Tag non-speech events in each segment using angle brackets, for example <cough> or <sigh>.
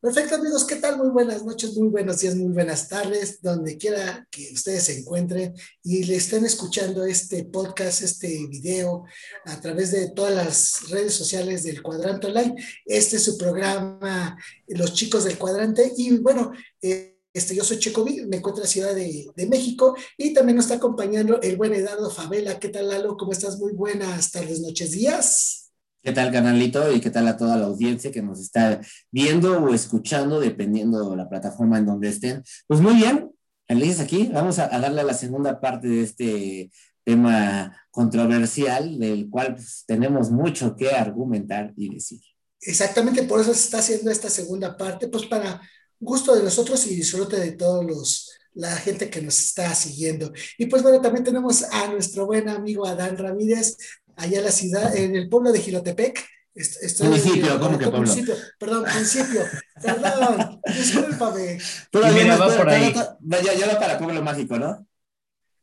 Perfecto, amigos, ¿qué tal? Muy buenas noches, muy buenos días, muy buenas tardes, donde quiera que ustedes se encuentren y le estén escuchando este podcast, este video a través de todas las redes sociales del Cuadrante Online. Este es su programa, Los Chicos del Cuadrante. Y bueno, eh, este, yo soy Checo me encuentro en la Ciudad de, México y también nos está acompañando el buen Eduardo Favela. ¿Qué tal, Lalo? ¿Cómo estás? Muy buenas tardes, noches, días. ¿Qué tal, canalito? Y qué tal a toda la audiencia que nos está viendo o escuchando, dependiendo de la plataforma en donde estén. Pues muy bien, felices aquí. Vamos a, darle a la segunda parte de este tema controversial, del cual pues, tenemos mucho que argumentar y decir. Exactamente, por eso se está haciendo esta segunda parte, pues para gusto de nosotros y disfrute de todos los la gente que nos está siguiendo. Y pues bueno, también tenemos a nuestro buen amigo Adán Ramírez, allá en la ciudad, en el pueblo de Gilotepec. Estoy municipio, ¿cómo que pueblo? Municipio, perdón, municipio, perdón, <laughs> discúlpame. Pero mira, va por ahí. Ya, ya va para pueblo mágico, ¿no?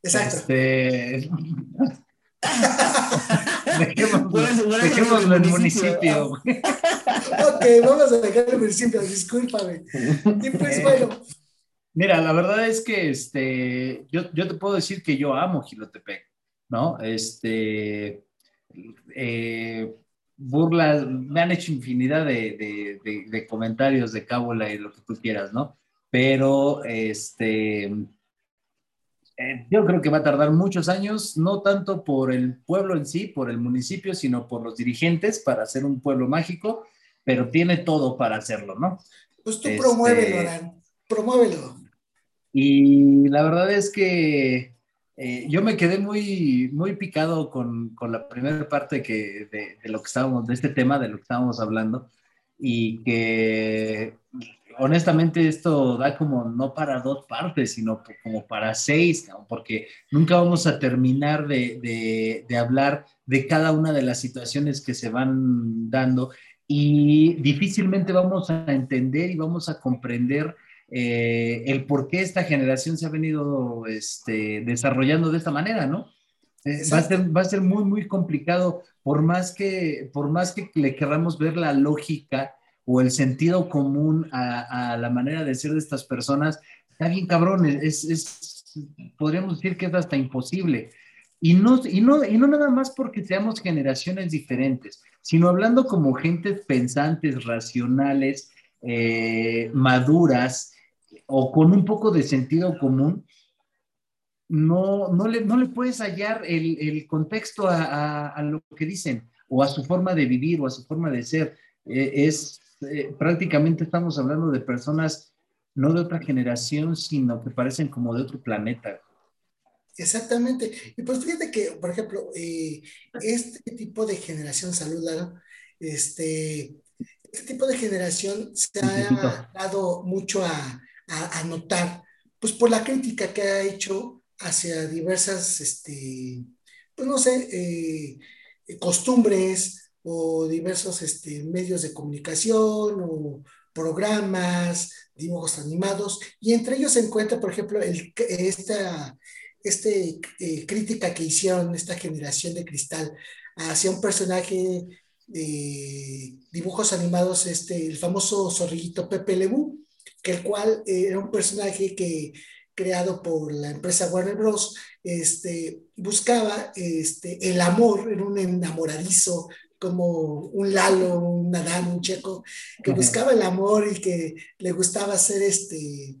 Exacto. Este... <laughs> dejémoslo en el municipio. ok, vamos a dejar el municipio, discúlpame. Y pues <laughs> bueno. Mira, la verdad es que este, yo, yo te puedo decir que yo amo Gilotepec, ¿no? Este, eh, burlas, me han hecho infinidad de, comentarios de cábula y lo que tú quieras, ¿no? Pero este, eh, yo creo que va a tardar muchos años, no tanto por el pueblo en sí, por el municipio, sino por los dirigentes para hacer un pueblo mágico, pero tiene todo para hacerlo, ¿no? Pues tú promuévelo, este, promuévelo. Y la verdad es que eh, yo me quedé muy, muy picado con, con la primera parte que, de, de, lo que estábamos, de este tema, de lo que estábamos hablando, y que honestamente esto da como no para dos partes, sino como para seis, porque nunca vamos a terminar de, de, de hablar de cada una de las situaciones que se van dando. Y difícilmente vamos a entender y vamos a comprender eh, el por qué esta generación se ha venido este, desarrollando de esta manera, ¿no? Eh, va, a ser, va a ser muy, muy complicado, por más que, por más que le queramos ver la lógica o el sentido común a, la manera de ser de estas personas, está bien cabrón, es, es, podríamos decir que es hasta imposible. Y no, y, no, y no nada más porque seamos generaciones diferentes, sino hablando como gentes pensantes, racionales, eh, maduras, o con un poco de sentido común, no, no, le, no le puedes hallar el, el contexto a, a, lo que dicen, o a su forma de vivir, o a su forma de ser. Eh, es eh, prácticamente estamos hablando de personas no de otra generación, sino que parecen como de otro planeta. Exactamente. Y pues fíjate que, por ejemplo, eh, este tipo de generación saludada, este, este tipo de generación se ha dado mucho a, a, notar, pues por la crítica que ha hecho hacia diversas, este, pues no sé, eh, costumbres o diversos este, medios de comunicación o programas, dibujos animados, y entre ellos se encuentra, por ejemplo, el, esta este, eh, crítica que hicieron esta generación de cristal hacia un personaje de dibujos animados, este, el famoso zorrillito Pepe Lebu, que el cual eh, era un personaje que creado por la empresa Warner Bros. Este, buscaba este, el amor, era un enamoradizo, como un Lalo, un Adán, un Checo, que buscaba el amor y que le gustaba ser este eh,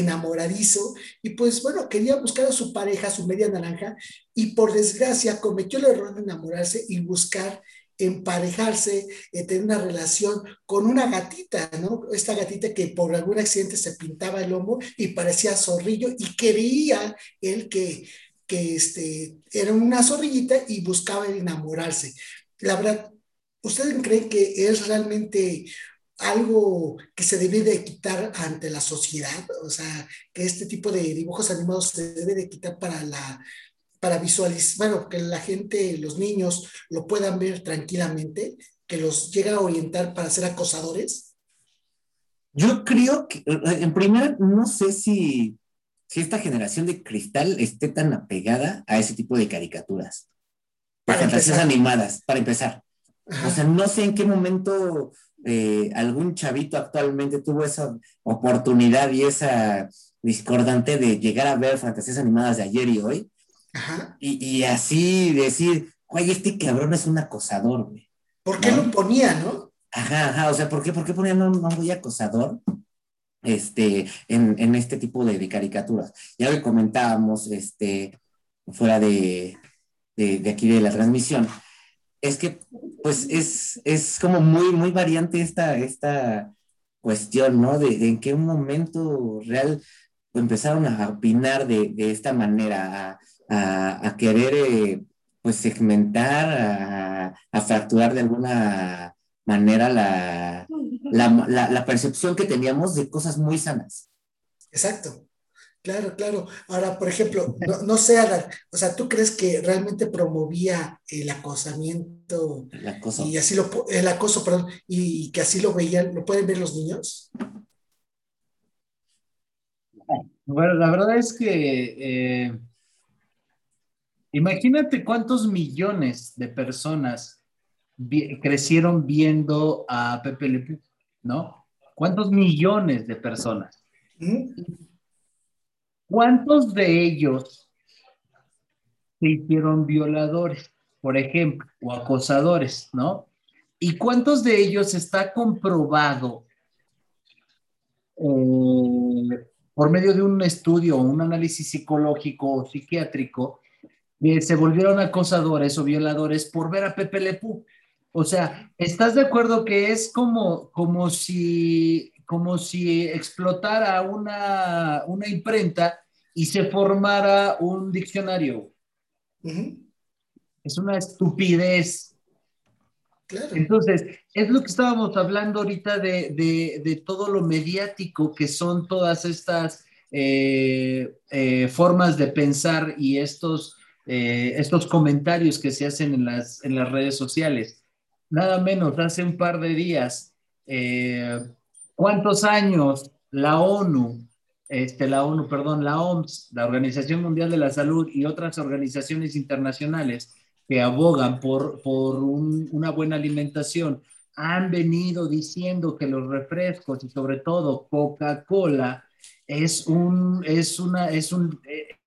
enamoradizo. Y pues bueno, quería buscar a su pareja, su media naranja, y por desgracia cometió el error de enamorarse y buscar emparejarse, eh, tener una relación con una gatita, ¿no? Esta gatita que por algún accidente se pintaba el lomo y parecía zorrillo y quería él que, que este, era una zorrillita y buscaba enamorarse. La verdad, ¿ustedes creen que es realmente algo que se debe de quitar ante la sociedad? O sea, que este tipo de dibujos animados se debe de quitar para la para visualizar, bueno, que la gente, los niños lo puedan ver tranquilamente, que los llega a orientar para ser acosadores? Yo creo que, en primer, no sé si, si esta generación de cristal esté tan apegada a ese tipo de caricaturas. Para fantasías animadas, para empezar. O sea, no sé en qué momento eh, algún chavito actualmente tuvo esa oportunidad y esa discordante de llegar a ver fantasías animadas de ayer y hoy. Y, así decir, oye, este cabrón es un acosador, güey. ¿Por qué lo ponía, no? Ajá, ajá, o sea, ¿por qué, por qué ponían un, un acosador? Este, en, este tipo de, caricaturas. Ya lo comentábamos, este, fuera de, de, aquí de la transmisión, es que, pues, es, es como muy, muy variante esta, esta cuestión, ¿no? De, en qué momento real empezaron a opinar de, de esta manera, a, a, querer, eh, pues, segmentar, a, a, fracturar de alguna manera la, la, la, la percepción que teníamos de cosas muy sanas. Exacto. Claro, claro. Ahora, por ejemplo, no, sé, Adar, o sea, ¿tú crees que realmente promovía el acosamiento el acoso. y así lo el acoso, perdón, y, que así lo veían, lo pueden ver los niños? Bueno, la verdad es que eh, imagínate cuántos millones de personas crecieron viendo a Pepe Le ¿no? ¿Cuántos millones de personas? ¿Cuántos de ellos se hicieron violadores, por ejemplo, o acosadores, ¿no? ¿Y cuántos de ellos está comprobado eh, por medio de un estudio, un análisis psicológico o psiquiátrico, se volvieron acosadores o violadores por ver a Pepe Lepú? O sea, ¿estás de acuerdo que es como, como si como si explotara una, una imprenta y se formara un diccionario. Es una estupidez. Entonces, es lo que estábamos hablando ahorita de, todo lo mediático que son todas estas eh, eh, formas de pensar y estos, eh, estos comentarios que se hacen en las, en las redes sociales. Nada menos, hace un par de días, ¿Cuántos años la ONU, este, la ONU, perdón, la OMS, la Organización Mundial de la Salud y otras organizaciones internacionales que abogan por, por una buena alimentación, han venido diciendo que los refrescos y sobre todo Coca-Cola es un, es una, es un,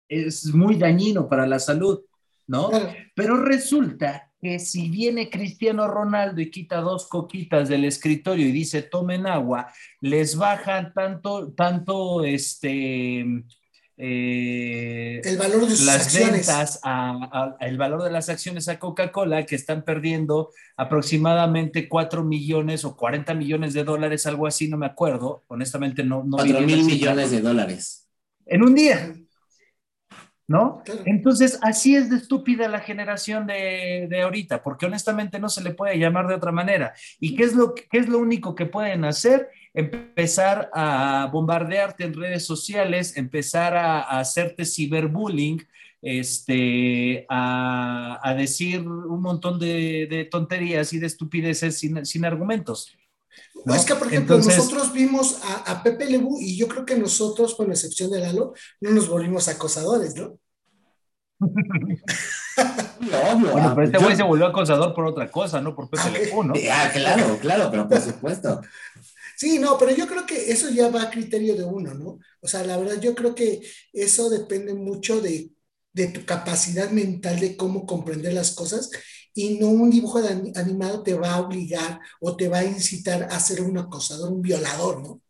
es muy dañino para la salud, ¿no? Pero resulta que si viene Cristiano Ronaldo y quita dos coquitas del escritorio y dice tomen agua, les bajan tanto, tanto este, eh, el valor de sus las acciones. ventas, a, el valor de las acciones a Coca-Cola, que están perdiendo aproximadamente 4 millones o 40 millones de dólares, algo así, no me acuerdo, honestamente no. no 4 mil millones de dólares. En un día. ¿No? Entonces, así es de estúpida la generación de, de, ahorita, porque honestamente no se le puede llamar de otra manera. ¿Y qué es lo, qué es lo único que pueden hacer? Empezar a bombardearte en redes sociales, empezar a, hacerte ciberbullying, este, a, a, decir un montón de, de, tonterías y de estupideces sin, sin argumentos. Es que, por ejemplo, nosotros vimos a, a, Pepe Lebu y yo creo que nosotros, con excepción de Lalo, no nos volvimos acosadores, ¿no? <laughs> Obvio, bueno, pero este güey se volvió acosador por otra cosa, no por Pepe ah, Lebu, ¿no? <laughs> Ah, claro, claro, pero por supuesto. Sí, no, pero yo creo que eso ya va a criterio de uno, ¿no? O sea, la verdad, yo creo que eso depende mucho de, de tu capacidad mental de cómo comprender las cosas y no un dibujo animado te va a obligar o te va a incitar a ser un acosador, un violador, ¿no?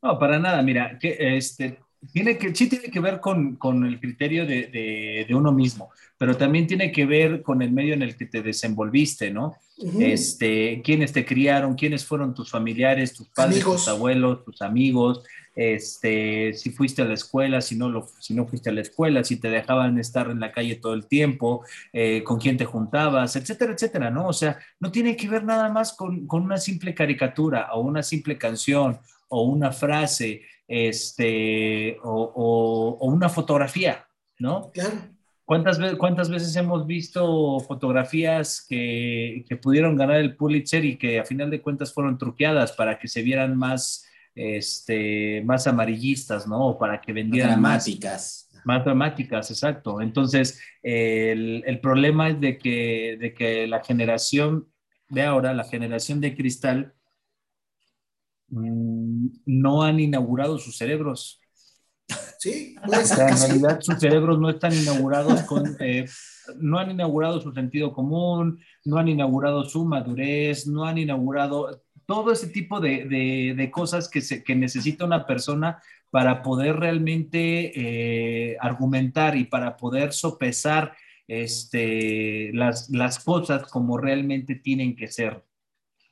No, para nada, mira, que este, tiene que, sí tiene que ver con, con el criterio de, de, de, uno mismo, pero también tiene que ver con el medio en el que te desenvolviste, ¿no? este, quiénes te criaron, quiénes fueron tus familiares, tus padres, tus abuelos, tus amigos, este, si fuiste a la escuela, si no, lo, si no fuiste a la escuela, si te dejaban estar en la calle todo el tiempo, eh, con quién te juntabas, etcétera, etcétera, ¿no? O sea, no tiene que ver nada más con, con una simple caricatura o una simple canción o una frase, este, o, o una fotografía, ¿no? Claro. ¿Cuántas, ¿Cuántas veces hemos visto fotografías que, que, pudieron ganar el Pulitzer y que a final de cuentas fueron truqueadas para que se vieran más, este, más amarillistas, ¿no? O para que vendieran dramáticas. Más, más dramáticas, exacto. Entonces, el, el, problema es de que, de que la generación de ahora, la generación de cristal, mm, no han inaugurado sus cerebros. Sí, en realidad sus cerebros no están inaugurados con, eh, no han inaugurado su sentido común, no han inaugurado su madurez, no han inaugurado todo ese tipo de, cosas que, se, que necesita una persona para poder realmente eh, argumentar y para poder sopesar este, las, las cosas como realmente tienen que ser.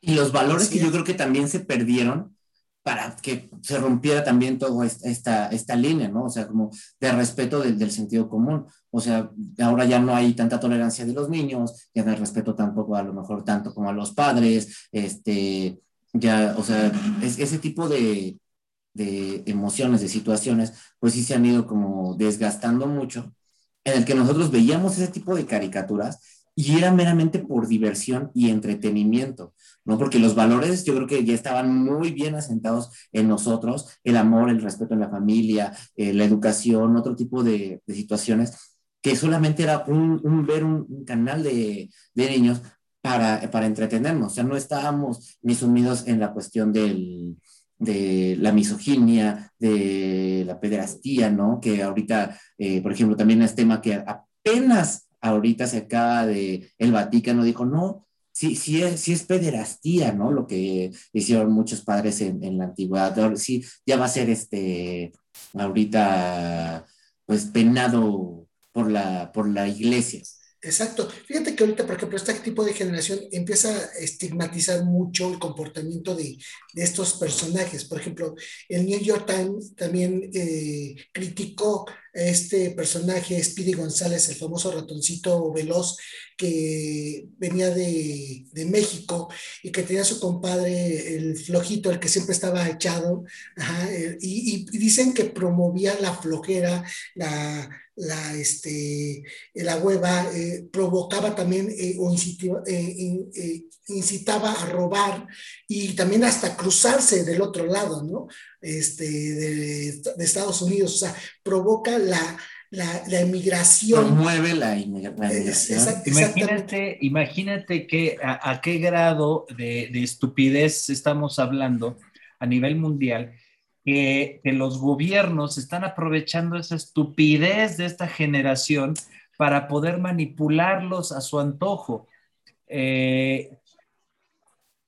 Y los valores que yo creo que también se perdieron para que se rompiera también toda esta, esta línea, ¿no? O sea, como de respeto del, del, sentido común. O sea, ahora ya no hay tanta tolerancia de los niños, ya no hay respeto tampoco a lo mejor tanto como a los padres, este, ya, o sea, es, ese tipo de, de emociones, de situaciones, pues sí se han ido como desgastando mucho, en el que nosotros veíamos ese tipo de caricaturas y era meramente por diversión y entretenimiento, ¿no? Porque los valores yo creo que ya estaban muy bien asentados en nosotros, el amor, el respeto en la familia, eh, la educación, otro tipo de, situaciones, que solamente era un, ver un, canal de, de, niños para, para entretenernos, o sea, no estábamos ni sumidos en la cuestión del, de la misoginia, de la pederastía, ¿no? Que ahorita, eh, por ejemplo, también es tema que apenas ahorita se acaba de, el Vaticano dijo, no, sí, sí es, sí es pederastía, ¿no? Lo que hicieron muchos padres en, en la antigüedad, sí, ya va a ser este, ahorita, pues penado por la, por la iglesia. Exacto. Fíjate que ahorita, por ejemplo, este tipo de generación empieza a estigmatizar mucho el comportamiento de, estos personajes. Por ejemplo, el New York Times también eh, criticó este personaje, Speedy González, el famoso ratoncito veloz que venía de, México y que tenía su compadre, el flojito, el que siempre estaba echado, eh, y dicen que promovía la flojera, la este, la hueva eh, provocaba también eh, o incitaba, a robar y también hasta cruzarse del otro lado, ¿no? Este, de, Estados Unidos, o sea, provoca la, la, emigración. Promueve la, inmigración. imagínate, imagínate que a, qué grado de, de estupidez estamos hablando a nivel mundial que, los gobiernos están aprovechando esa estupidez de esta generación para poder manipularlos a su antojo. Eh,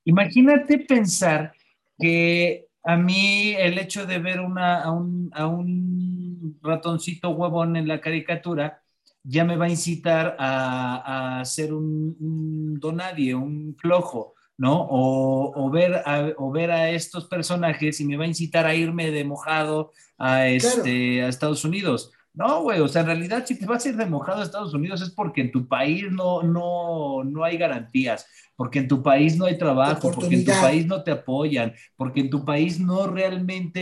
imagínate pensar que a mí el hecho de ver una, a, un, ratoncito huevón en la caricatura ya me va a incitar a, a ser un, un donadie, un flojo ¿no? O, ver a, o ver a estos personajes y me va a incitar a irme de mojado a, este, a Estados Unidos. No, güey, o sea, en realidad si te vas a ir de mojado a Estados Unidos es porque en tu país no, no, no hay garantías, porque en tu país no hay trabajo, porque en tu país no te apoyan, porque en tu país no realmente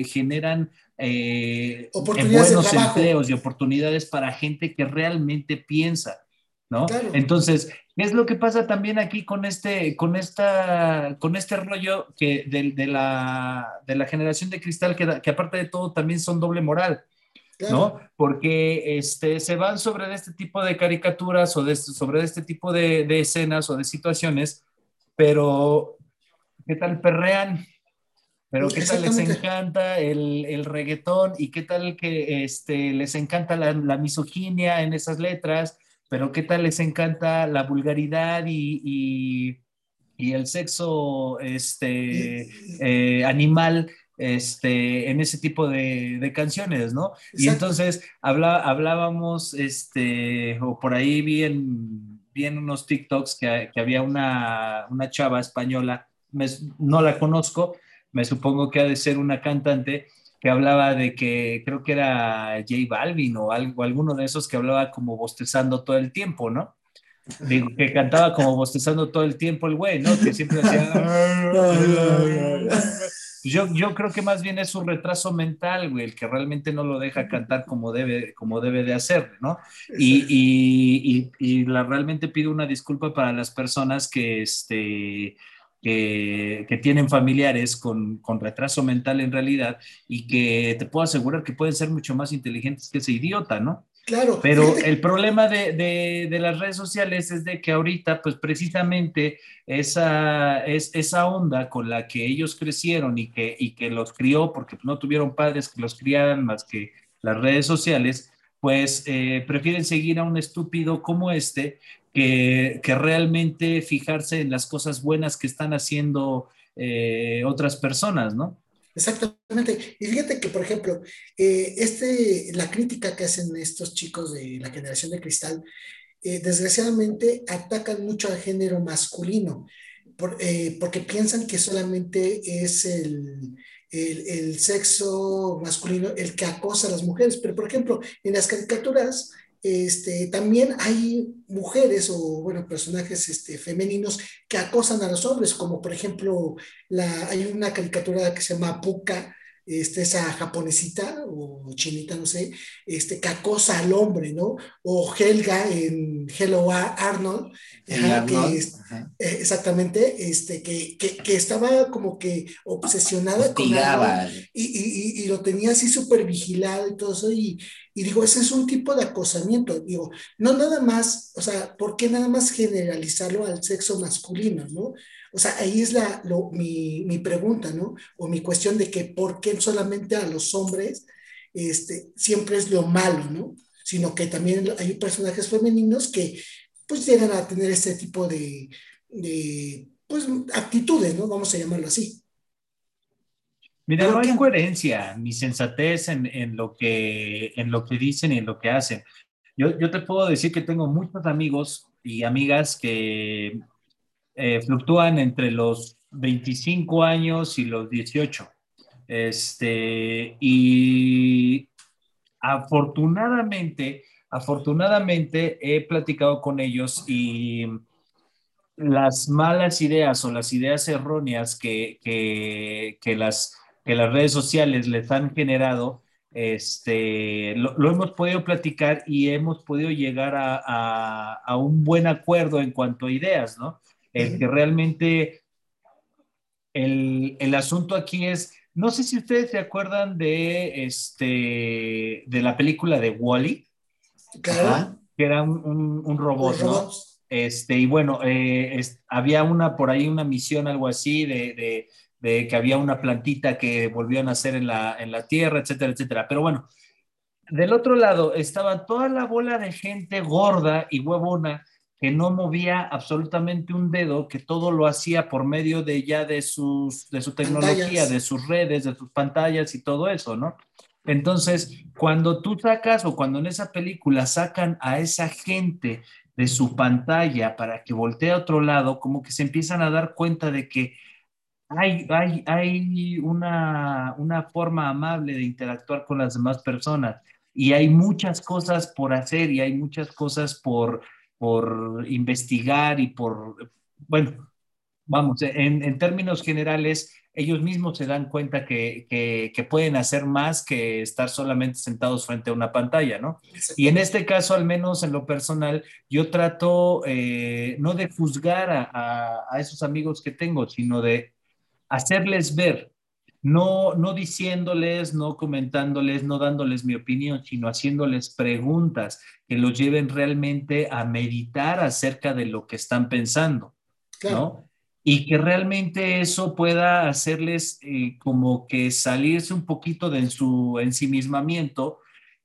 eh, generan eh, buenos empleos y oportunidades para gente que realmente piensa. ¿no? Entonces, ¿qué es lo que pasa también aquí con este, con esta, con este rollo que de, la, de la generación de cristal, que, que, aparte de todo también son doble moral, ¿no? Porque este, se van sobre este tipo de caricaturas o de, sobre este tipo de, de escenas o de situaciones, pero ¿qué tal perrean? Pero qué tal les encanta el, el, reggaetón y qué tal que este, les encanta la, la misoginia en esas letras pero ¿qué tal les encanta la vulgaridad y, el sexo este, eh, animal este, en ese tipo de, canciones, ¿no? Y entonces hablábamos, este, o por ahí vi en, unos TikToks que, había una, chava española, no la conozco, me supongo que ha de ser una cantante, que hablaba de que creo que era J Balvin o algo, alguno de esos que hablaba como bostezando todo el tiempo, ¿no? que cantaba como bostezando todo el tiempo el güey, ¿no? Que siempre hacía... Yo, yo creo que más bien es un retraso mental, güey, el que realmente no lo deja cantar como debe, como debe de hacer, ¿no? Y, y, y, y la, realmente pido una disculpa para las personas que, este, que, tienen familiares con, con, retraso mental en realidad y que te puedo asegurar que pueden ser mucho más inteligentes que ese idiota, ¿no? Claro. Pero el problema de, las redes sociales es de que ahorita, pues precisamente esa, es, esa onda con la que ellos crecieron y que, y que los crió, porque no tuvieron padres que los criaran más que las redes sociales, pues eh, prefieren seguir a un estúpido como este que, realmente fijarse en las cosas buenas que están haciendo eh, otras personas, ¿no? Exactamente. Y fíjate que, por ejemplo, eh, este, la crítica que hacen estos chicos de la generación de cristal, eh, desgraciadamente atacan mucho al género masculino, eh, porque piensan que solamente es el, el, el, sexo masculino el que acosa a las mujeres. Pero, por ejemplo, en las caricaturas este, también hay mujeres o, bueno, personajes este, femeninos que acosan a los hombres, como por ejemplo, la, hay una caricatura que se llama Puka, este, esa japonesita o chinita, no sé, este, que acosa al hombre, ¿no? O Helga en Hello Arnold, que eh, exactamente, este, que, que, que, estaba como que obsesionada con y, y, y, lo tenía así súper vigilado y todo eso, y, y digo, ese es un tipo de acosamiento, digo, no nada más, o sea, ¿por qué nada más generalizarlo al sexo masculino, ¿no? O sea, ahí es la, mi, mi, pregunta, ¿no? O mi cuestión de que por qué solamente a los hombres este, siempre es lo malo, ¿no? Sino que también hay personajes femeninos que pues llegan a tener este tipo de, de pues, actitudes, ¿no? Vamos a llamarlo así. Mira, no hay coherencia ni sensatez en, en, lo que, en lo que dicen y en lo que hacen. Yo, yo te puedo decir que tengo muchos amigos y amigas que eh, fluctúan entre los 25 años y los 18. Este, y afortunadamente, afortunadamente he platicado con ellos y las malas ideas o las ideas erróneas que, que, las, que las redes sociales les han generado, este, lo, hemos podido platicar y hemos podido llegar a, a, a, un buen acuerdo en cuanto a ideas, ¿no? El que realmente el, el, asunto aquí es, no sé si ustedes se acuerdan de, este, de la película de Wally, -E, que era un, un, robot, ¿no? Este, y bueno, eh, había una por ahí, una misión, algo así, de, de, de, que había una plantita que volvió a nacer en la, en la tierra, etcétera, etcétera. Pero bueno, del otro lado estaba toda la bola de gente gorda y huevona que no movía absolutamente un dedo, que todo lo hacía por medio de ya de, sus, de su tecnología, de sus redes, de sus pantallas y todo eso, ¿no? Entonces, cuando tú sacas o cuando en esa película sacan a esa gente de su pantalla para que voltee a otro lado, como que se empiezan a dar cuenta de que hay, hay, hay una, una forma amable de interactuar con las demás personas y hay muchas cosas por hacer y hay muchas cosas por, por investigar y por, bueno, vamos, en, en términos generales, ellos mismos se dan cuenta que, que, pueden hacer más que estar solamente sentados frente a una pantalla, ¿no? Y en este caso, al menos en lo personal, yo trato eh, no de juzgar a, a, a, esos amigos que tengo, sino de hacerles ver no, no diciéndoles, no comentándoles, no dándoles mi opinión, sino haciéndoles preguntas que los lleven realmente a meditar acerca de lo que están pensando, ¿no? Y que realmente eso pueda hacerles eh, como que salirse un poquito de su ensimismamiento,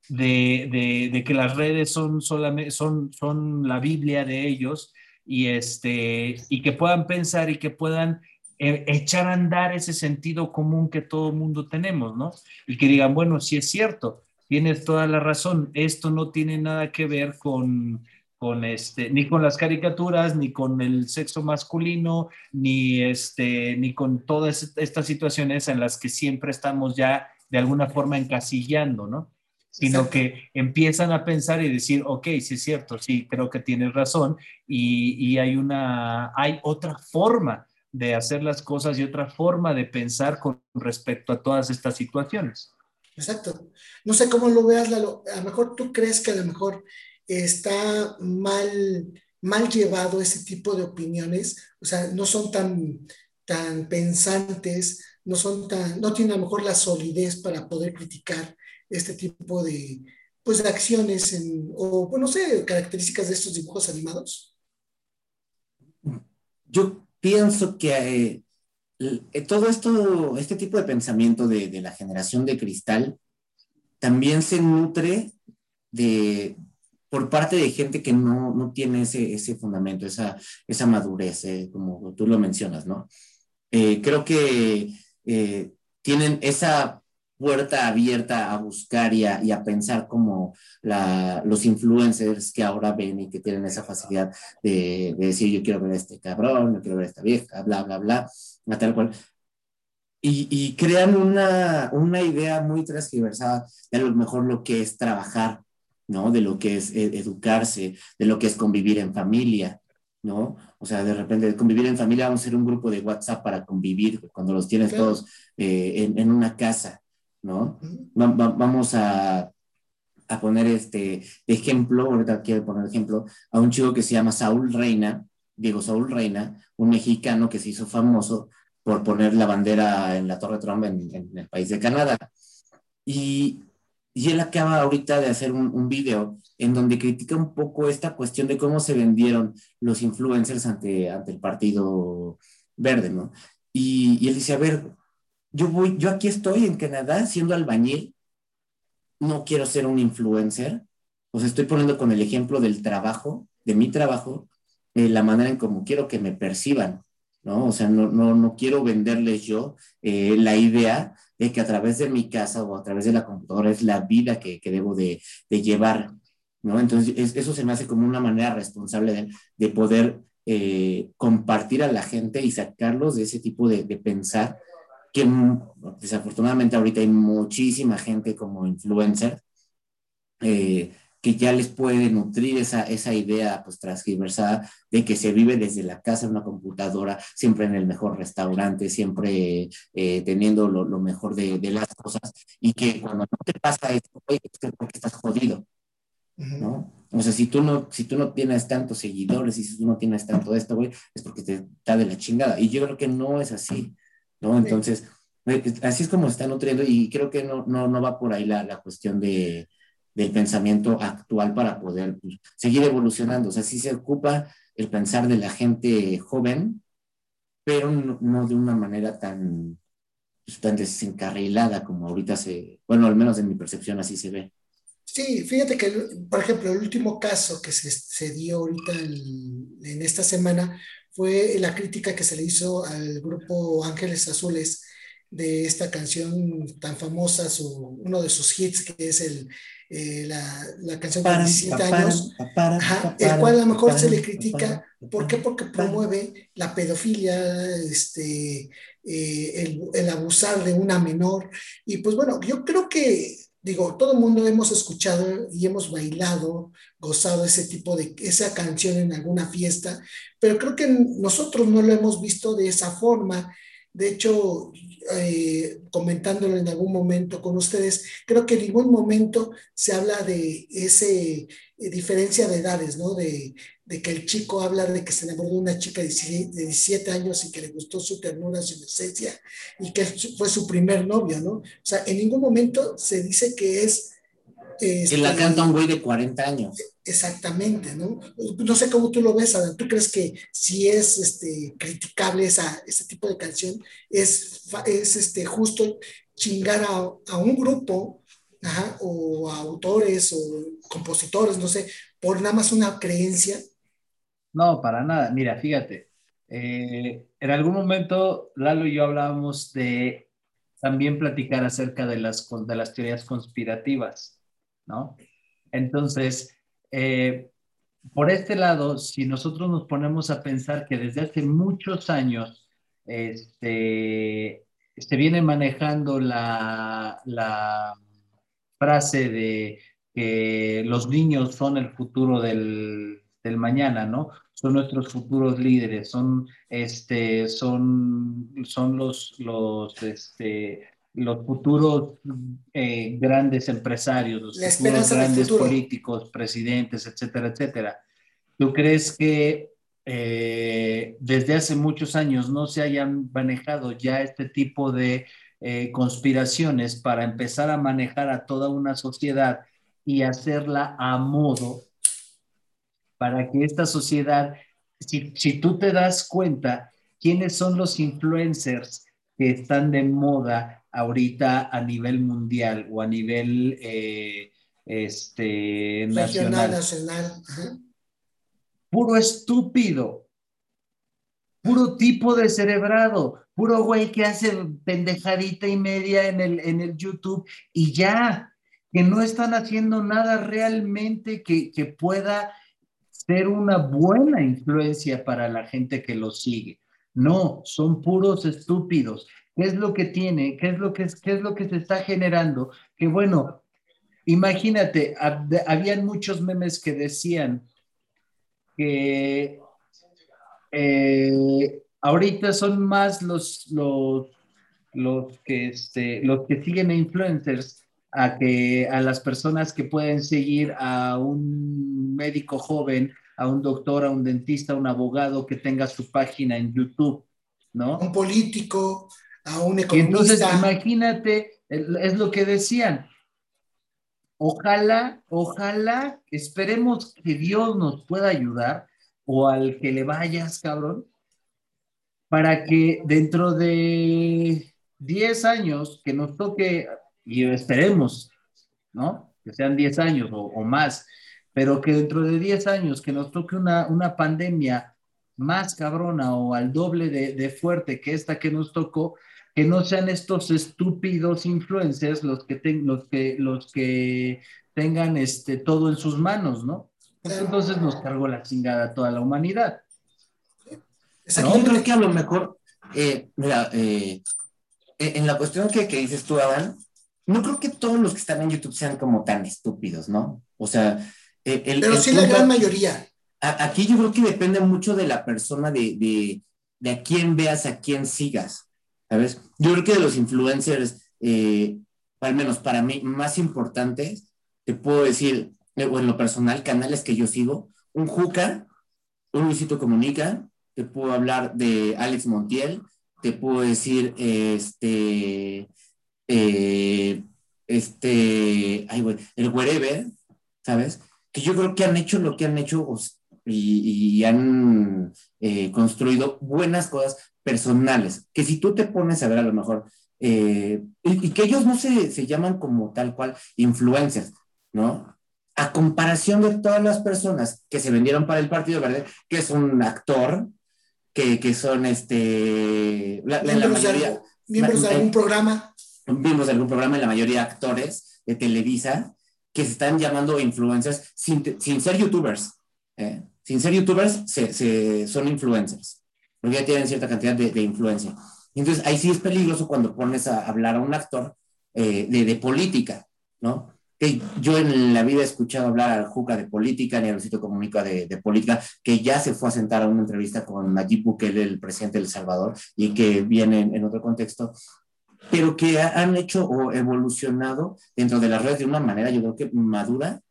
de, de, de que las redes son, solamente, son, son la Biblia de ellos y, este, y que puedan pensar y que puedan echar a andar ese sentido común que todo mundo tenemos, ¿no? Y que digan, bueno, si es cierto, tienes toda la razón, esto no tiene nada que ver con, con este, ni con las caricaturas, ni con el sexo masculino, ni, este, ni con todas estas situaciones en las que siempre estamos ya de alguna forma encasillando, ¿no? Sino que empiezan a pensar y decir, ok, sí es cierto, sí, creo que tienes razón, y, y hay una, hay otra forma de hacer las cosas y otra forma de pensar con respecto a todas estas situaciones. Exacto. No sé cómo lo veas, Lalo. A lo mejor tú crees que a lo mejor está mal, mal llevado ese tipo de opiniones, o sea, no son tan, tan pensantes, no son tan, no tienen a lo mejor la solidez para poder criticar este tipo de, pues de acciones en, o, bueno, no sé, características de estos dibujos animados? Yo pienso que eh, todo esto, este tipo de pensamiento de, la generación de cristal también se nutre de, por parte de gente que no, no tiene ese, ese fundamento, esa, esa madurez, eh, como tú lo mencionas, ¿no? Eh, creo que tienen esa puerta abierta a buscar y a, y a pensar como la, los influencers que ahora ven y que tienen esa facilidad de, de, decir yo quiero ver a este cabrón, yo quiero ver a esta vieja, bla, bla, bla, tal cual. Y, y crean una, una idea muy transversal de a lo mejor lo que es trabajar, ¿no? De lo que es educarse, de lo que es convivir en familia, ¿no? O sea, de repente convivir en familia, vamos a ser un grupo de WhatsApp para convivir cuando los tienes claro. todos eh, en, en, una casa, ¿no? Va, va, vamos a, a, poner este ejemplo, ahorita quiero poner ejemplo, a un chico que se llama Saúl Reina, Diego Saúl Reina, un mexicano que se hizo famoso por poner la bandera en la Torre Trump en, en el país de Canadá. Y, y él acaba ahorita de hacer un, un video en donde critica un poco esta cuestión de cómo se vendieron los influencers ante, ante el Partido Verde, ¿no? Y, y, él dice, a ver, yo, voy, yo aquí estoy en Canadá siendo albañil, no quiero ser un influencer, o sea, estoy poniendo con el ejemplo del trabajo, de mi trabajo, eh, la manera en cómo quiero que me perciban, ¿no? O sea, no, no, no quiero venderles yo eh, la idea de que a través de mi casa o a través de la computadora es la vida que, que debo de, de llevar, ¿no? Entonces, es, eso se me hace como una manera responsable de, de poder eh, compartir a la gente y sacarlos de ese tipo de, de, pensar que desafortunadamente ahorita hay muchísima gente como influencer eh, que ya les puede nutrir esa, esa idea pues transversada de que se vive desde la casa en una computadora, siempre en el mejor restaurante, siempre eh, teniendo lo, lo mejor de, de, las cosas y que cuando no te pasa esto, es porque estás jodido. ¿no? O sea, si tú no, si tú no tienes tantos seguidores y si tú no tienes tanto esto, güey, es porque te está de la chingada. Y yo creo que no es así, ¿no? Entonces, así es como se está nutriendo y creo que no, no, no va por ahí la, la cuestión de, del pensamiento actual para poder pues, seguir evolucionando. O sea, sí se ocupa el pensar de la gente joven, pero no, no de una manera tan, pues, tan desencarrilada como ahorita se, bueno, al menos en mi percepción así se ve. Sí, fíjate que, por ejemplo, el último caso que se, se dio ahorita en, en, esta semana fue la crítica que se le hizo al grupo Ángeles Azules de esta canción tan famosa, su, uno de sus hits, que es el, eh, la, la, canción de 17 años, ajá, el cual a lo mejor se le critica, ¿por qué? Porque promueve la pedofilia, este, eh, el, el abusar de una menor, y pues bueno, yo creo que digo, todo el mundo hemos escuchado y hemos bailado, gozado ese tipo de, esa canción en alguna fiesta, pero creo que nosotros no lo hemos visto de esa forma. De hecho, eh, comentándolo en algún momento con ustedes, creo que en ningún momento se habla de esa eh, diferencia de edades, ¿no? De, de, que el chico habla de que se enamoró de una chica de 17 años y que le gustó su ternura, su inocencia y que fue su primer novio, ¿no? O sea, en ningún momento se dice que es... Este, que la canta un güey de 40 años. Exactamente, ¿no? No sé cómo tú lo ves, Adam. ¿Tú crees que si es este, criticable esa, ese tipo de canción, es, es este, justo chingar a, a un grupo ajá, o a autores o compositores, no sé, por nada más una creencia? No, para nada. Mira, fíjate, eh, en algún momento Lalo y yo hablábamos de también platicar acerca de las, de las teorías conspirativas, ¿no? Entonces, eh, por este lado, si nosotros nos ponemos a pensar que desde hace muchos años este, se viene manejando la, la frase de que los niños son el futuro del, del, mañana, ¿no? Son nuestros futuros líderes, son, este, son, son los, los, este, los futuros eh, grandes empresarios, los La futuros grandes políticos, presidentes, etcétera, etcétera. ¿Tú crees que eh, desde hace muchos años no se hayan manejado ya este tipo de eh, conspiraciones para empezar a manejar a toda una sociedad y hacerla a modo para que esta sociedad, si, si tú te das cuenta, quiénes son los influencers que están de moda ahorita a nivel mundial o a nivel eh, este, nacional. nacional. Puro estúpido, puro tipo de cerebrado, puro güey que hace pendejadita y media en el, en el YouTube y ya, que no están haciendo nada realmente que, que pueda ser una buena influencia para la gente que los sigue. No, son puros estúpidos. ¿Qué es lo que tiene? ¿Qué es lo que, qué es lo que se está generando? Que bueno, imagínate, habían muchos memes que decían que eh, ahorita son más los, los, los, que, este, los que siguen a influencers a, que, a las personas que pueden seguir a un médico joven, a un doctor, a un dentista, a un abogado que tenga su página en YouTube, ¿no? Un político, a un economista. entonces, imagínate, es lo que decían. Ojalá, ojalá, esperemos que Dios nos pueda ayudar o al que le vayas, cabrón, para que dentro de 10 años que nos toque y esperemos, ¿no? Que sean 10 años o, más, pero que dentro de 10 años que nos toque una, una pandemia más cabrona o al doble de, fuerte que esta que nos tocó, que no sean estos estúpidos influencers los que, los que, los que tengan este, todo en sus manos, ¿no? Entonces nos cargó la chingada a toda la humanidad. ¿no? Yo creo que a lo mejor, eh, mira, eh, en la cuestión que, que dices tú, Adán, no creo que todos los que están en YouTube sean como tan estúpidos, ¿no? O sea, eh, el, pero sí la gran mayoría. aquí yo creo que depende mucho de la persona, de, de, de, a quién veas, a quién sigas, ¿sabes? Yo creo que de los influencers, eh, al menos para mí, más importantes, te puedo decir, eh, o en lo personal, canales que yo sigo, un Juca, un Luisito Comunica, te puedo hablar de Alex Montiel, te puedo decir, este, eh, este, ay, el wherever, ¿sabes? Que yo creo que han hecho lo que han hecho y, han eh, construido buenas cosas personales, que si tú te pones a ver a lo mejor, eh, y, que ellos no se, se llaman como tal cual influencias, ¿no? A comparación de todas las personas que se vendieron para el Partido Verde, que es un actor, que, que son este, la, mayoría... Miembros de algún programa vimos algún programa, la mayoría actores de Televisa, que se están llamando influencers sin, sin ser youtubers. ¿eh? Sin ser youtubers, se, se, son influencers, porque ya tienen cierta cantidad de, de, influencia. Entonces, ahí sí es peligroso cuando pones a hablar a un actor eh, de, de, política, ¿no? Que yo en la vida he escuchado hablar al Juca de política, ni al sitio comunica de, de, política, que ya se fue a sentar a una entrevista con Nayib Bukele, el presidente de El Salvador, y que viene en, en otro contexto, pero que han hecho o evolucionado dentro de las redes de una manera, yo creo que madura.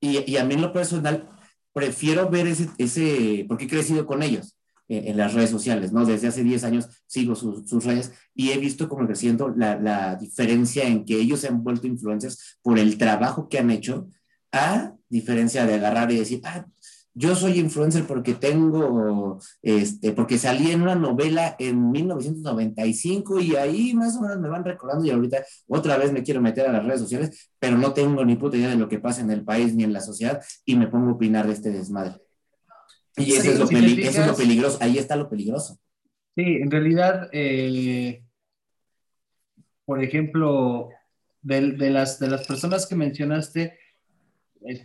Y, y a mí en lo personal, prefiero ver ese, ese porque he crecido con ellos eh, en las redes sociales, ¿no? Desde hace 10 años sigo sus, redes y he visto como creciendo la, la diferencia en que ellos se han vuelto influencers por el trabajo que han hecho, a diferencia de agarrar y decir, ah, yo soy influencer porque tengo, este, porque salí en una novela en 1995 y ahí más o menos me van recordando y ahorita otra vez me quiero meter a las redes sociales, pero no tengo ni puta idea de lo que pasa en el país ni en la sociedad y me pongo a opinar de este desmadre. Y eso, es, lo peligroso, ahí está lo peligroso. Sí, en realidad, eh, por ejemplo, de, las, de las personas que mencionaste,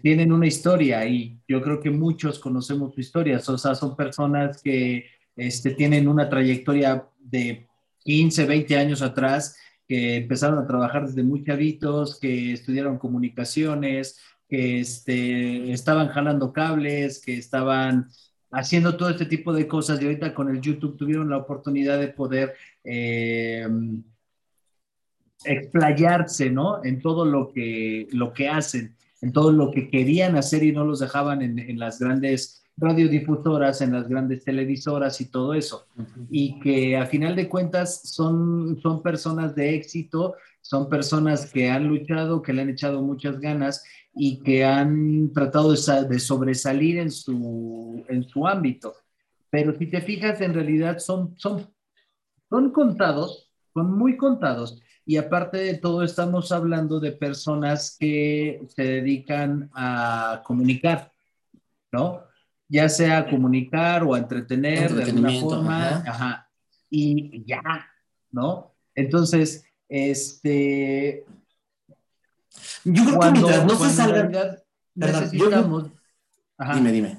tienen una historia y yo creo que muchos conocemos su historia. O sea, son personas que este, tienen una trayectoria de 15, 20 años atrás, que empezaron a trabajar desde muy chavitos, que estudiaron comunicaciones, que este, estaban jalando cables, que estaban haciendo todo este tipo de cosas y ahorita con el YouTube tuvieron la oportunidad de poder eh, explayarse, ¿no? En todo lo que, lo que hacen en todo lo que querían hacer y no los dejaban en, las grandes radiodifusoras, en las grandes televisoras y todo eso. Y que a final de cuentas son, son personas de éxito, son personas que han luchado, que le han echado muchas ganas y que han tratado de, sobresalir en su, en su ámbito. Pero si te fijas, en realidad son, son, son contados, son muy contados. Y aparte de todo, estamos hablando de personas que se dedican a comunicar, ¿no? Ya sea a comunicar o a entretener de alguna forma. Ajá. Y ya, ¿no? Entonces, este. Yo creo que no se salga. Necesitamos. Dime, dime.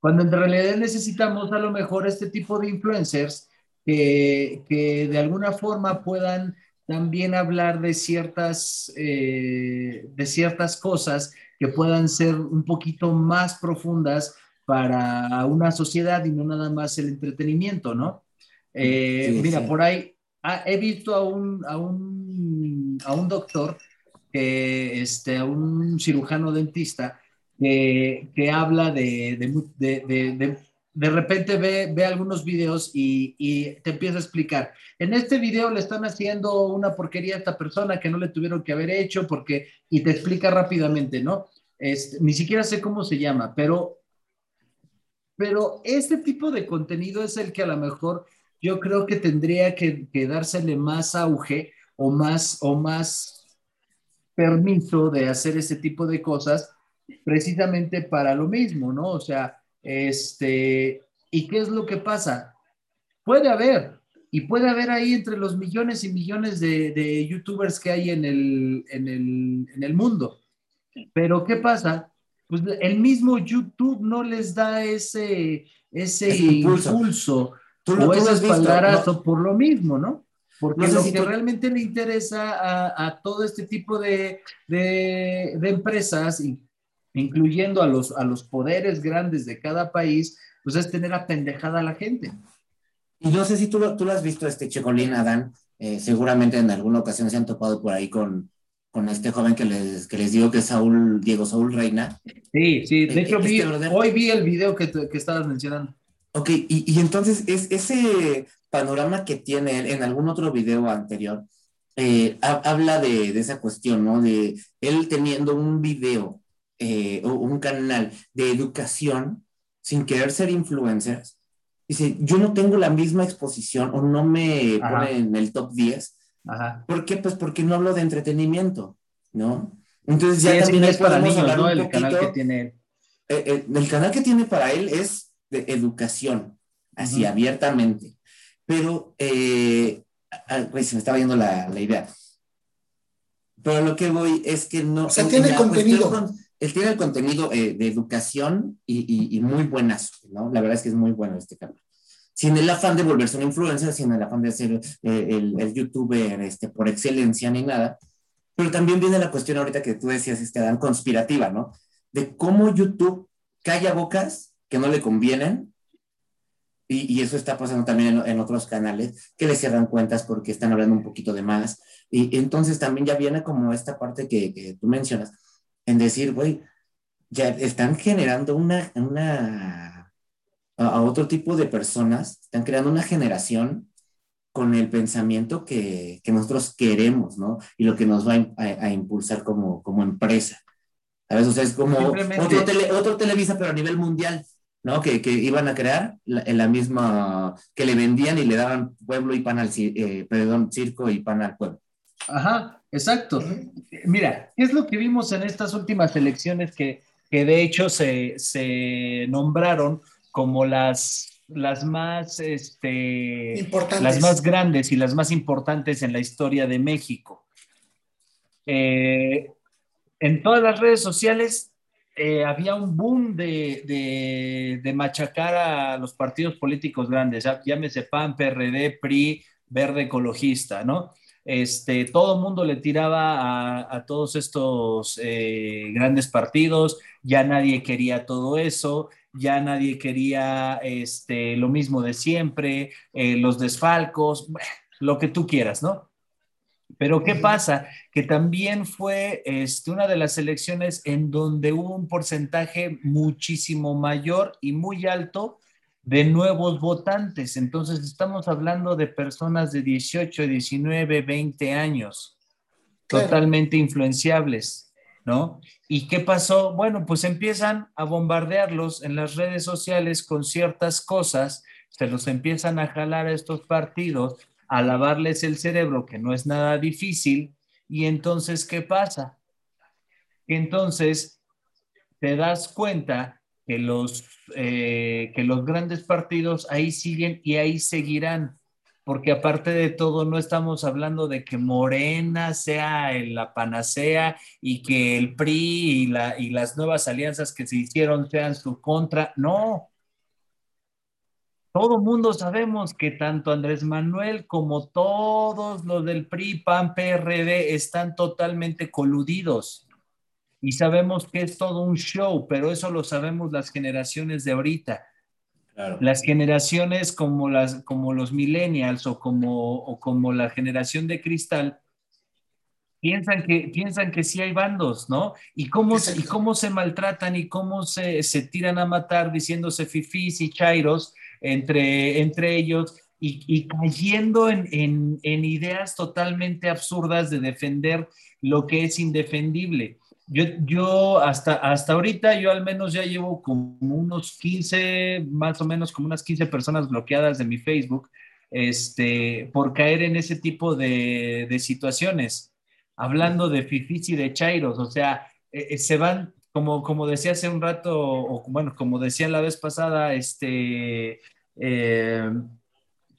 Cuando en realidad necesitamos a lo mejor este tipo de influencers que, que de alguna forma puedan también hablar de ciertas, eh, de ciertas cosas que puedan ser un poquito más profundas para una sociedad y no nada más el entretenimiento, ¿no? Eh, mira, por ahí ah, he visto a un, a un, a un doctor, que, este, a un cirujano dentista, que, que habla de, de, de, de repente ve, ve algunos videos y, te empieza a explicar. En este video le están haciendo una porquería a esta persona que no le tuvieron que haber hecho porque, y te explica rápidamente, ¿no? Este, ni siquiera sé cómo se llama, pero, pero este tipo de contenido es el que a lo mejor yo creo que tendría que, que dársele más auge o más, o más permiso de hacer ese tipo de cosas precisamente para lo mismo, ¿no? O sea, este, ¿y qué es lo que pasa? Puede haber, y puede haber ahí entre los millones y millones de, youtubers que hay en el, en, el, mundo. Pero ¿qué pasa? Pues el mismo YouTube no les da ese, ese impulso, o ese espaldarazo por lo mismo, ¿no? Porque lo que realmente le interesa a, todo este tipo de, de, de empresas, y incluyendo a los, a los poderes grandes de cada país, pues es tener apendejada a la gente. Y no sé si tú lo, tú lo has visto, este Checolín, Adán, eh, seguramente en alguna ocasión se han topado por ahí con, con este joven que les, que les digo que es Saúl, Diego Saúl Reina. Sí, sí, de eh, hecho este hoy vi el video que, que estabas mencionando. Ok, y, y, entonces es, ese panorama que tiene él en algún otro video anterior, eh, habla de, de, esa cuestión, ¿no? De él teniendo un video eh, un canal de educación sin querer ser influencers, dice, yo no tengo la misma exposición o no me pone en el top 10. ¿Por qué? Pues porque no hablo de entretenimiento, ¿no? Entonces ya también es para niños, ¿no? El canal que tiene él. Eh, eh, el canal que tiene para él es de educación, así abiertamente. Pero, pues se me estaba viendo la, la, idea. Pero lo que voy es que no. O sea, tiene contenido él tiene el contenido eh, de educación y, muy buenas, ¿no? La verdad es que es muy bueno este canal. Sin el afán de volverse una influencer, sin el afán de ser eh, el, youtuber este, por excelencia ni nada. Pero también viene la cuestión ahorita que tú decías, este, Dan, conspirativa, ¿no? De cómo YouTube calla bocas que no le convienen y, eso está pasando también en, otros canales que le cierran cuentas porque están hablando un poquito de más. Y entonces también ya viene como esta parte que, que tú mencionas, en decir, güey, ya están generando una, una a, otro tipo de personas, están creando una generación con el pensamiento que, que nosotros queremos, ¿no? Y lo que nos va a, impulsar como, como empresa. A veces es como otro, otro, Televisa, pero a nivel mundial, ¿no? Que, que iban a crear la, la, misma, que le vendían y le daban pueblo y pan al, eh, perdón, circo y pan al pueblo. Ajá, exacto. Mira, ¿qué es lo que vimos en estas últimas elecciones que, que de hecho se, se, nombraron como las, las más este, las más grandes y las más importantes en la historia de México? Eh, en todas las redes sociales eh, había un boom de, de, de, machacar a los partidos políticos grandes, llámese PAN, PRD, PRI, Verde Ecologista, ¿no? Este, todo el mundo le tiraba a, todos estos eh, grandes partidos, ya nadie quería todo eso, ya nadie quería este, lo mismo de siempre, eh, los desfalcos, lo que tú quieras, ¿no? Pero ¿qué pasa? Que también fue este, una de las elecciones en donde hubo un porcentaje muchísimo mayor y muy alto de nuevos votantes. Entonces estamos hablando de personas de 18, 19, 20 años, totalmente influenciables, ¿no? ¿Y qué pasó? Bueno, pues empiezan a bombardearlos en las redes sociales con ciertas cosas, se los empiezan a jalar a estos partidos a lavarles el cerebro, que no es nada difícil, y entonces, ¿qué pasa? Entonces, te das cuenta que los, eh, que los grandes partidos ahí siguen y ahí seguirán, porque aparte de todo, no estamos hablando de que Morena sea la panacea y que el PRI y, la, y las nuevas alianzas que se hicieron sean su contra, no, todo mundo sabemos que tanto Andrés Manuel como todos los del PRI, PAN, PRD están totalmente coludidos. Y sabemos que es todo un show, pero eso lo sabemos las generaciones de ahorita. Las generaciones como, las, como los millennials o como, o como la generación de cristal, piensan que, piensan que sí hay bandos, ¿no? Y cómo, y cómo se maltratan y cómo se, se tiran a matar diciéndose fifís y chairos entre, entre ellos y, cayendo en, ideas totalmente absurdas de defender lo que es indefendible. Yo, yo hasta, hasta ahorita, yo al menos ya llevo como unos 15, más o menos como unas 15 personas bloqueadas de mi Facebook, este, por caer en ese tipo de, situaciones, hablando de fifis y de chairos, o sea, eh, eh, se van, como, como decía hace un rato, o bueno, como decía la vez pasada, este, eh,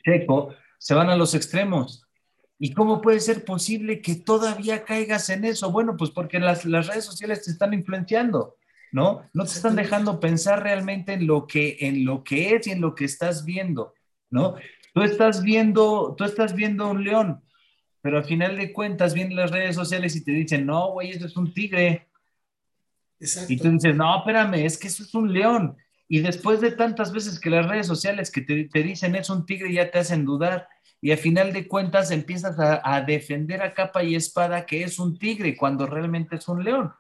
Checo, se van a los extremos. ¿Y cómo puede ser posible que todavía caigas en eso? Bueno, pues porque las, redes sociales te están influenciando, ¿no? No te están dejando pensar realmente en lo que, en lo que es y en lo que estás viendo, ¿no? Tú estás viendo, tú estás viendo un león, pero al final de cuentas vienen las redes sociales y te dicen, no, güey, eso es un tigre. Y tú dices, no, espérame, es que eso es un león. Y después de tantas veces que las redes sociales que te, dicen es un tigre ya te hacen dudar y a final de cuentas empiezas a, defender a capa y espada que es un tigre cuando realmente es un león.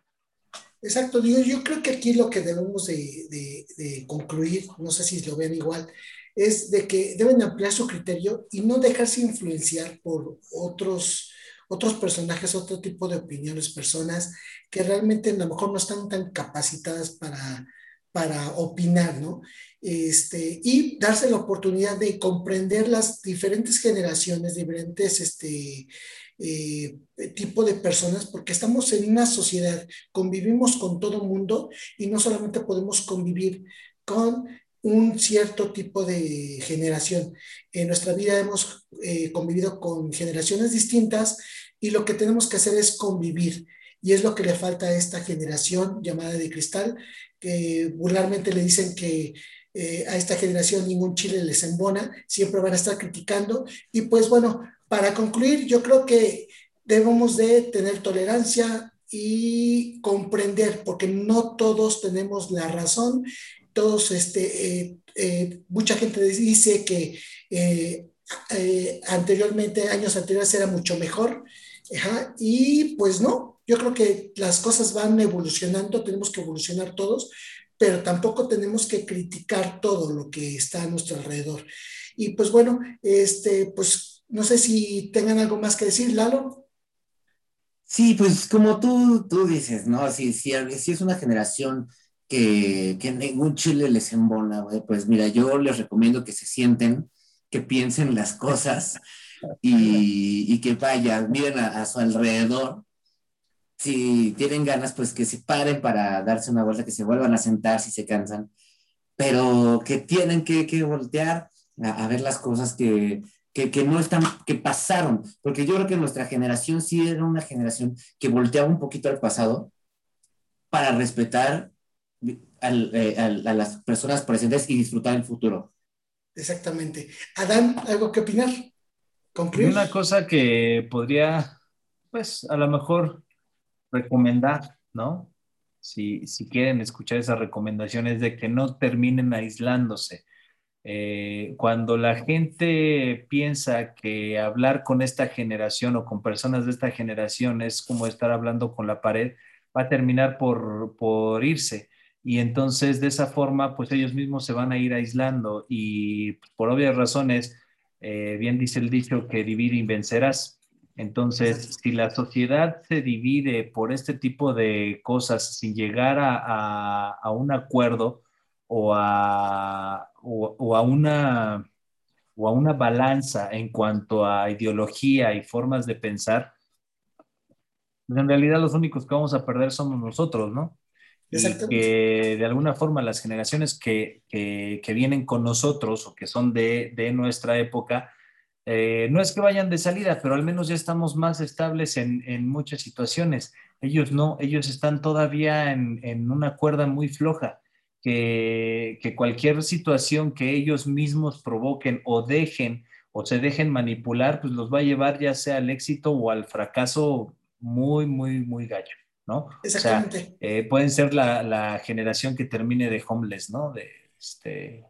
Exacto, yo, yo creo que aquí lo que debemos de, concluir, no sé si lo ven igual, es de que deben ampliar su criterio y no dejarse influenciar por otros, otros personajes, otro tipo de opiniones, personas que realmente a lo mejor no están tan capacitadas para para opinar, ¿no? Este, y darse la oportunidad de comprender las diferentes generaciones, diferentes este, eh, tipo de personas, porque estamos en una sociedad, convivimos con todo mundo y no solamente podemos convivir con un cierto tipo de generación. En nuestra vida hemos eh, convivido con generaciones distintas y lo que tenemos que hacer es convivir. Y es lo que le falta a esta generación llamada de cristal, que vulgarmente le dicen que eh, a esta generación ningún chile les embona, siempre van a estar criticando. Y pues bueno, para concluir, yo creo que debemos de tener tolerancia y comprender, porque no todos tenemos la razón, todos, este, eh, eh, mucha gente dice que anteriormente, años anteriores era mucho mejor, y pues no, yo creo que las cosas van evolucionando, tenemos que evolucionar todos, pero tampoco tenemos que criticar todo lo que está a nuestro alrededor. Y pues bueno, este, pues no sé si tengan algo más que decir, Lalo. Sí, pues como tú, tú dices, ¿no? Si, si, es una generación que, que ningún chile les embona, pues mira, yo les recomiendo que se sienten, que piensen las cosas y, que vayan, miren a su alrededor si tienen ganas, pues que se paren para darse una vuelta, que se vuelvan a sentar si se cansan, pero que tienen que, que voltear a, ver las cosas que, que, que, no están, que pasaron, porque yo creo que nuestra generación sí era una generación que volteaba un poquito al pasado para respetar al, eh, a las personas presentes y disfrutar el futuro. Exactamente. Adán, ¿algo que opinar? ¿Concluir? Una cosa que podría, pues a lo mejor recomendar, ¿no? Si, si quieren escuchar esas recomendaciones de que no terminen aislándose. Eh, cuando la gente piensa que hablar con esta generación o con personas de esta generación es como estar hablando con la pared, va a terminar por, por irse. Y entonces de esa forma, pues ellos mismos se van a ir aislando y por obvias razones, eh, bien dice el dicho que divide y vencerás. Entonces, si la sociedad se divide por este tipo de cosas sin llegar a, a, un acuerdo o a, o, a una, o a una balanza en cuanto a ideología y formas de pensar, pues en realidad los únicos que vamos a perder somos nosotros, ¿no? Y que de alguna forma las generaciones que, que, que vienen con nosotros o que son de, de nuestra época, eh, no es que vayan de salida, pero al menos ya estamos más estables en, en muchas situaciones. Ellos no, ellos están todavía en, en una cuerda muy floja, que, que, cualquier situación que ellos mismos provoquen o dejen o se dejen manipular, pues los va a llevar ya sea al éxito o al fracaso muy, muy, muy gallo, ¿no? Exactamente. O sea, eh, pueden ser la, la, generación que termine de homeless, ¿no? De, este,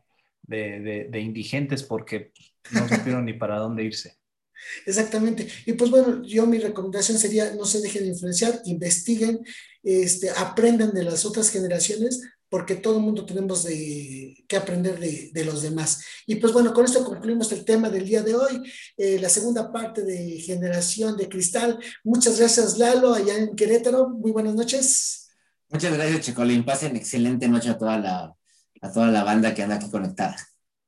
de, de, de indigentes porque no supieron ni para dónde irse. <laughs> Exactamente. Y pues bueno, yo mi recomendación sería no se dejen de influenciar, investiguen, este, aprendan de las otras generaciones, porque todo el mundo tenemos de, que aprender de, de, los demás. Y pues bueno, con esto concluimos el tema del día de hoy, eh, la segunda parte de Generación de Cristal. Muchas gracias, Lalo, allá en Querétaro. Muy buenas noches. Muchas gracias, Chicolín. Pasen excelente noche a toda la, a toda la banda que anda aquí conectada.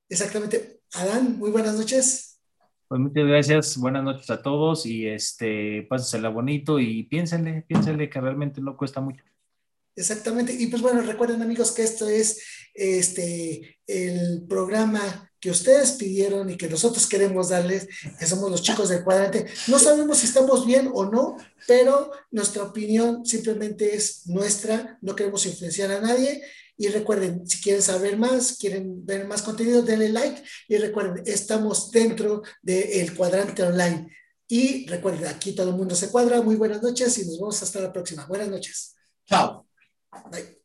Exactamente. Adán, muy buenas noches. Pues muchas gracias, buenas noches a todos y este, pásensela bonito y piénsenle, piénsenle que realmente no cuesta mucho. Exactamente, y pues bueno, recuerden amigos que esto es este, el programa que ustedes pidieron y que nosotros queremos darles, que somos los chicos del cuadrante. No sabemos si estamos bien o no, pero nuestra opinión simplemente es nuestra, no queremos influenciar a nadie y recuerden, si quieren saber más, quieren ver más contenido, denle like. Y recuerden, estamos dentro del cuadrante online. Y recuerden, aquí todo el mundo se cuadra. Muy buenas noches y nos vemos hasta la próxima. Buenas noches. Chao. Bye.